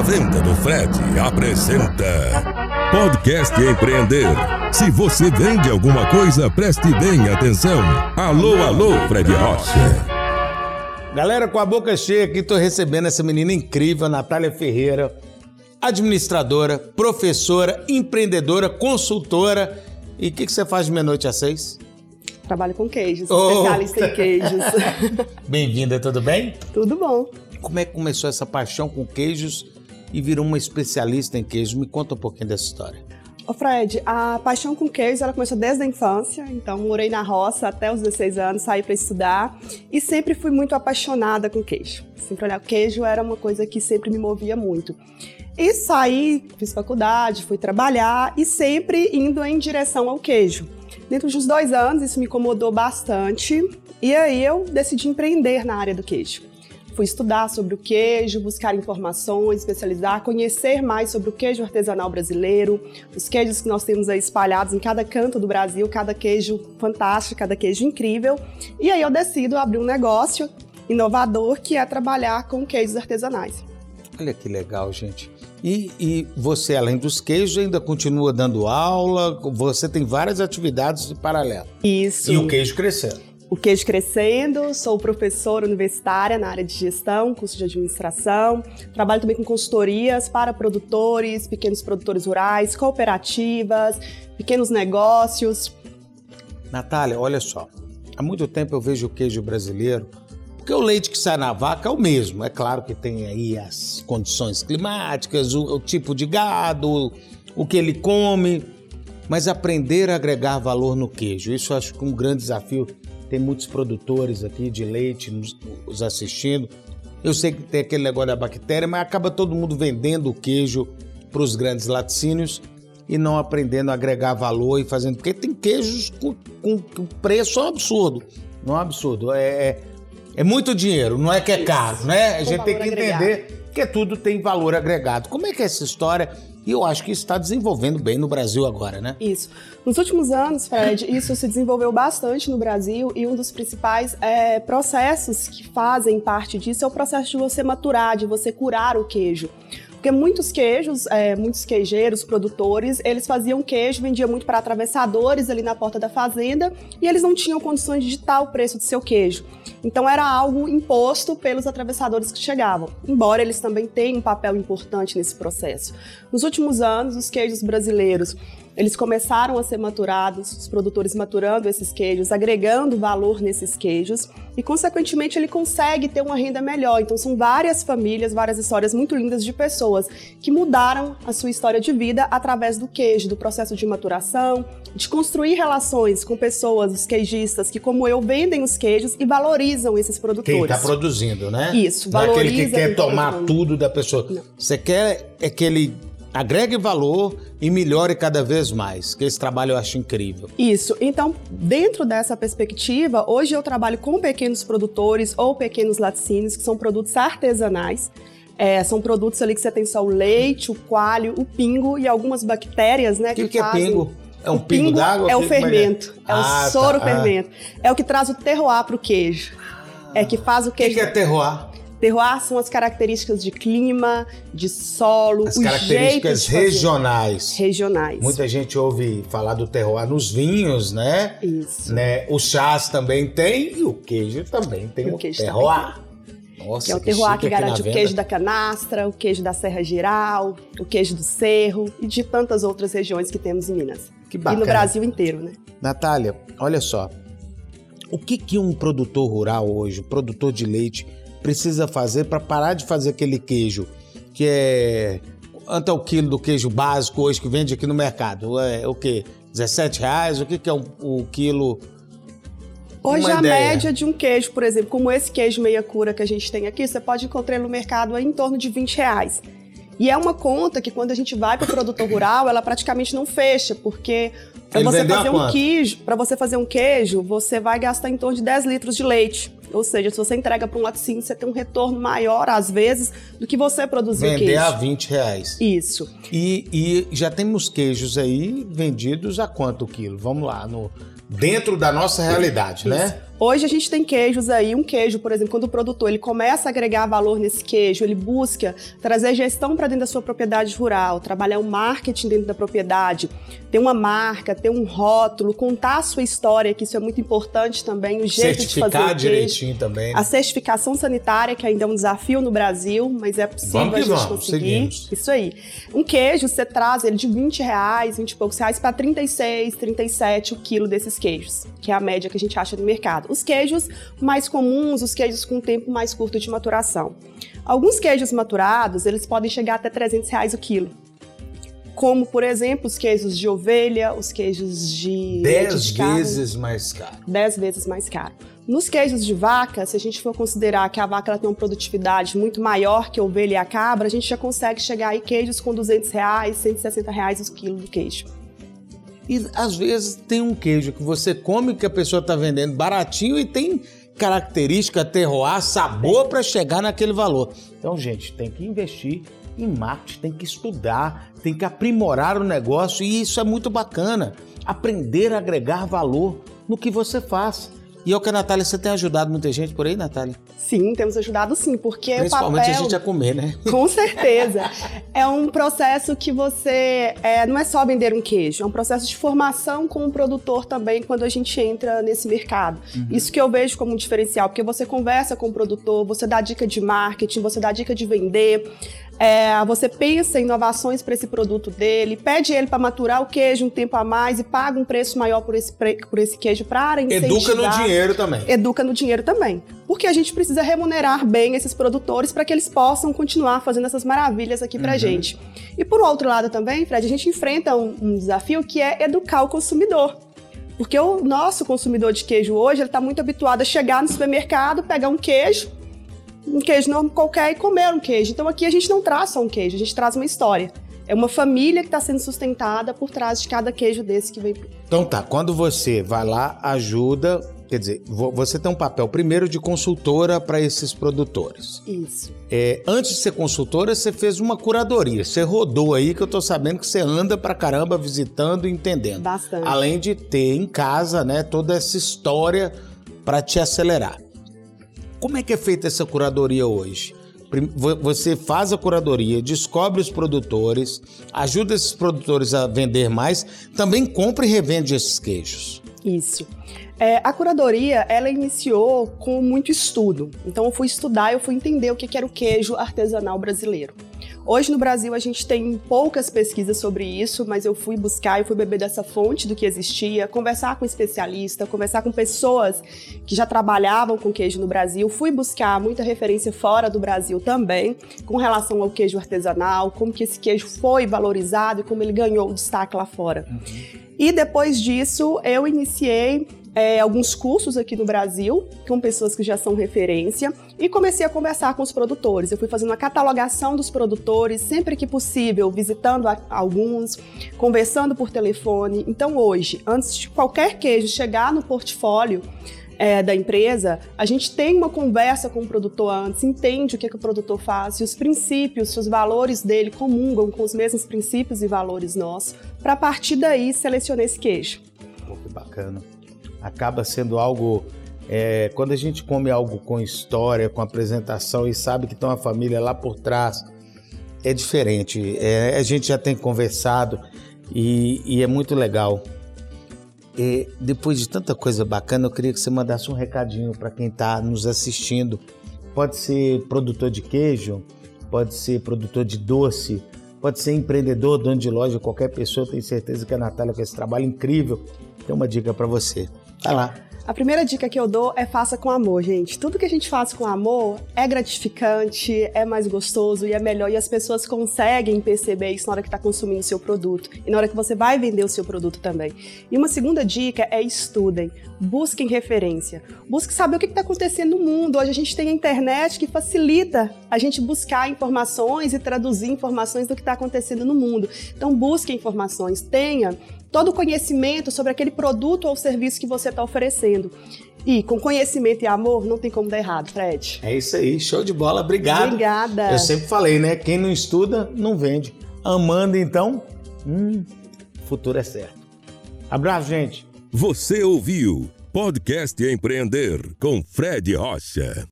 A Venda do Fred apresenta Podcast Empreender. Se você vende alguma coisa, preste bem atenção. Alô, alô, Fred Rocha. Galera, com a boca cheia aqui, tô recebendo essa menina incrível, Natália Ferreira, administradora, professora, empreendedora, consultora. E o que, que você faz de meia-noite às seis? Trabalho com queijos, Oh. especialista em queijos. Bem-vinda, tudo bem? Tudo bom. Como é que começou essa paixão com queijos e virou uma especialista em queijos? Me conta um pouquinho dessa história. Ô Fred, a paixão com queijos ela começou desde a infância, então morei na roça até os 16 anos, saí para estudar e sempre fui muito apaixonada com queijo. Sempre olhar queijo era uma coisa que sempre me movia muito. E saí, fiz faculdade, fui trabalhar e sempre indo em direção ao queijo. Dentro de uns dois anos isso me incomodou bastante e aí eu decidi empreender na área do queijo. Fui estudar sobre o queijo, buscar informações, especializar, conhecer mais sobre o queijo artesanal brasileiro, os queijos que nós temos aí espalhados em cada canto do Brasil, cada queijo fantástico, cada queijo incrível. E aí eu decido abrir um negócio inovador que é trabalhar com queijos artesanais. Olha que legal, gente. E, e você, além dos queijos, ainda continua dando aula? Você tem várias atividades em paralelo. Isso. E o queijo crescendo. O queijo crescendo, sou professora universitária na área de gestão, curso de administração. Trabalho também com consultorias para produtores, pequenos produtores rurais, cooperativas, pequenos negócios. Natália, olha só. Há muito tempo eu vejo o queijo brasileiro, porque o leite que sai na vaca é o mesmo. É claro que tem aí as condições climáticas, o, o tipo de gado, o que ele come, mas aprender a agregar valor no queijo. Isso acho que é um grande desafio. Tem muitos produtores aqui de leite nos, nos assistindo. Eu sei que tem aquele negócio da bactéria, mas acaba todo mundo vendendo o queijo para os grandes laticínios e não aprendendo a agregar valor e fazendo. Porque tem queijos com, com, com preço absurdo. Não é absurdo. É, é, é muito dinheiro, não é que é caro, né? A gente tem que entender que tudo tem valor agregado. Como é que é essa história? E eu acho que isso está desenvolvendo bem no Brasil agora, né? Isso. Nos últimos anos, Fred, isso se desenvolveu bastante no Brasil e um dos principais é, processos que fazem parte disso é o processo de você maturar, de você curar o queijo. Porque muitos queijos, é, muitos queijeiros, produtores, eles faziam queijo, vendiam muito para atravessadores ali na porta da fazenda e eles não tinham condições de ditar o preço do seu queijo. Então era algo imposto pelos atravessadores que chegavam, embora eles também tenham um papel importante nesse processo. Nos últimos anos, os queijos brasileiros eles começaram a ser maturados, os produtores maturando esses queijos, agregando valor nesses queijos e, consequentemente, ele consegue ter uma renda melhor. Então, são várias famílias, várias histórias muito lindas de pessoas que mudaram a sua história de vida através do queijo, do processo de maturação, de construir relações com pessoas, os queijistas, que, como eu, vendem os queijos e valorizam esses produtores. Quem está produzindo, né? Isso, Não é aquele que valoriza quer tá tomar tudo da pessoa. Você quer é que ele agregue valor e melhore cada vez mais. Que esse trabalho eu acho incrível. Isso. Então, dentro dessa perspectiva, hoje eu trabalho com pequenos produtores ou pequenos laticínios, que são produtos artesanais. É, são produtos ali que você tem só o leite, o coalho, o pingo e algumas bactérias, né? O que, que é fazem- pingo? É um o pingo, d'água? É o Que- como que fermento. É, Ah, o soro tá. Ah. fermento. É o que traz o terroir para o queijo. É que faz o O que, queijo. que é terroir? Terroir são as características de clima, de solo, As o características regionais. regionais. Muita gente ouve falar do terroir nos vinhos, né? Isso. né? Os chás também tem e o queijo também tem E o, o queijo terroir. Nossa, que é o terroir que aqui garante o queijo da canastra, o queijo da Serra Geral, o queijo do Cerro e de tantas outras regiões que temos em Minas. Que E bacana. no Brasil inteiro, né? Natália, olha só. O que, que um produtor rural hoje, um produtor de leite, precisa fazer para parar de fazer aquele queijo que é. Quanto é o quilo do queijo básico hoje que vende aqui no mercado? É o quê? 17 reais? O que, que é o, o quilo? Hoje Uma a ideia. média de um queijo, por exemplo, como esse queijo meia cura que a gente tem aqui, você pode encontrar no mercado em torno de 20 reais. E é uma conta que quando a gente vai para o produtor rural, ela praticamente não fecha, porque para você fazer um queijo, para você fazer um queijo, você vai gastar em torno de 10 litros de leite. Ou seja, se você entrega para um laticínio, você tem um retorno maior, às vezes, do que você produzir Vender queijo. a 20 reais. Isso. E, e já temos queijos aí vendidos a quanto quilo? Vamos lá, no, dentro da nossa realidade, né? Hoje a gente tem queijos aí, um queijo, por exemplo, quando o produtor ele começa a agregar valor nesse queijo, ele busca trazer gestão para dentro da sua propriedade rural, trabalhar o marketing dentro da propriedade, ter uma marca, ter um rótulo, contar a sua história, que isso é muito importante também, o jeito de fazer o direitinho também. Né? A certificação sanitária, que ainda é um desafio no Brasil, mas é possível vamos a gente vamos, conseguir. Seguimos. Isso aí. Um queijo, você traz ele de 20 reais, 20 e poucos reais, para 36, 37 o quilo desses queijos, que é a média que a gente acha no mercado os queijos mais comuns, os queijos com tempo mais curto de maturação. Alguns queijos maturados, eles podem chegar até 300 reais o quilo. Como, por exemplo, os queijos de ovelha, os queijos de. 10 vezes mais caro. 10 vezes mais caro. Nos queijos de vaca, se a gente for considerar que a vaca ela tem uma produtividade muito maior que a ovelha e a cabra, a gente já consegue chegar aí queijos com 200 reais, 160 reais o quilo do queijo. E às vezes tem um queijo que você come que a pessoa está vendendo baratinho e tem característica, terroir, sabor para chegar naquele valor. Então, gente, tem que investir em marketing, tem que estudar, tem que aprimorar o negócio e isso é muito bacana. Aprender a agregar valor no que você faz. E é o que a Natália, você tem ajudado muita gente por aí, Natália? Sim, temos ajudado sim, porque Principalmente o papel... a gente a comer, né? Com certeza. é um processo que você... É, não é só vender um queijo, é um processo de formação com o produtor também quando a gente entra nesse mercado. Uhum. Isso que eu vejo como um diferencial, porque você conversa com o produtor, você dá dica de marketing, você dá dica de vender, é, você pensa em inovações para esse produto dele, pede ele para maturar o queijo um tempo a mais e paga um preço maior por esse, por esse queijo para incentivar. Educa no dinheiro também. Educa no dinheiro também. Porque a gente precisa remunerar bem esses produtores para que eles possam continuar fazendo essas maravilhas aqui para uhum. gente. E por outro lado também, Fred, a gente enfrenta um, um desafio que é educar o consumidor. Porque o nosso consumidor de queijo hoje, ele está muito habituado a chegar no supermercado, pegar um queijo, um queijo normal qualquer e comer um queijo. Então aqui a gente não traz só um queijo, a gente traz uma história. É uma família que está sendo sustentada por trás de cada queijo desse que vem. Então tá, quando você vai lá, ajuda, quer dizer, você tem um papel primeiro de consultora para esses produtores. Isso. É, antes de ser consultora, você fez uma curadoria. Você rodou aí, que eu tô sabendo que você anda pra caramba visitando e entendendo. Bastante. Além de ter em casa, né, toda essa história para te acelerar. Como é que é feita essa curadoria hoje? Você faz a curadoria, descobre os produtores, ajuda esses produtores a vender mais, também compra e revende esses queijos. Isso. É, a curadoria, ela iniciou com muito estudo. Então eu fui estudar, eu fui entender o que era o queijo artesanal brasileiro. Hoje no Brasil a gente tem poucas pesquisas sobre isso, mas eu fui buscar, eu fui beber dessa fonte do que existia, conversar com especialistas, conversar com pessoas que já trabalhavam com queijo no Brasil, fui buscar muita referência fora do Brasil também, com relação ao queijo artesanal, como que esse queijo foi valorizado e como ele ganhou destaque lá fora. Uhum. E depois disso eu iniciei é, alguns cursos aqui no Brasil, com pessoas que já são referência, e comecei a conversar com os produtores. Eu fui fazendo uma catalogação dos produtores, sempre que possível, visitando alguns, conversando por telefone. Então, hoje, antes de qualquer queijo chegar no portfólio, é, da empresa, a gente tem uma conversa com o produtor antes, entende o que, é que o produtor faz, se os princípios, se os valores dele comungam com os mesmos princípios e valores nossos, para a partir daí selecionar esse queijo. Pô, que bacana acaba sendo algo. É, quando a gente come algo com história, com apresentação e sabe que tem uma família lá por trás, é diferente. É, a gente já tem conversado e, e é muito legal. E depois de tanta coisa bacana, eu queria que você mandasse um recadinho para quem está nos assistindo. Pode ser produtor de queijo, pode ser produtor de doce, pode ser empreendedor, dono de loja, qualquer pessoa. Tenho certeza que a Natália, com esse trabalho incrível, tem uma dica para você. Vai lá. A primeira dica que eu dou é faça com amor, gente. Tudo que a gente faz com amor é gratificante, é mais gostoso e é melhor. E as pessoas conseguem perceber isso na hora que está consumindo o seu produto e na hora que você vai vender o seu produto também. E uma segunda dica é estudem, busquem referência, busque saber o que está acontecendo no mundo. Hoje a gente tem a internet que facilita a gente buscar informações e traduzir informações do que está acontecendo no mundo. Então busque informações, tenha todo o conhecimento sobre aquele produto ou serviço que você está oferecendo. E com conhecimento e amor, não tem como dar errado, Fred. É isso aí, show de bola, obrigado. Obrigada. Eu sempre falei, né? Quem não estuda, não vende. Amando, então, hum, futuro é certo. Abraço, gente. Você ouviu Podcast Empreender com Fred Rocha.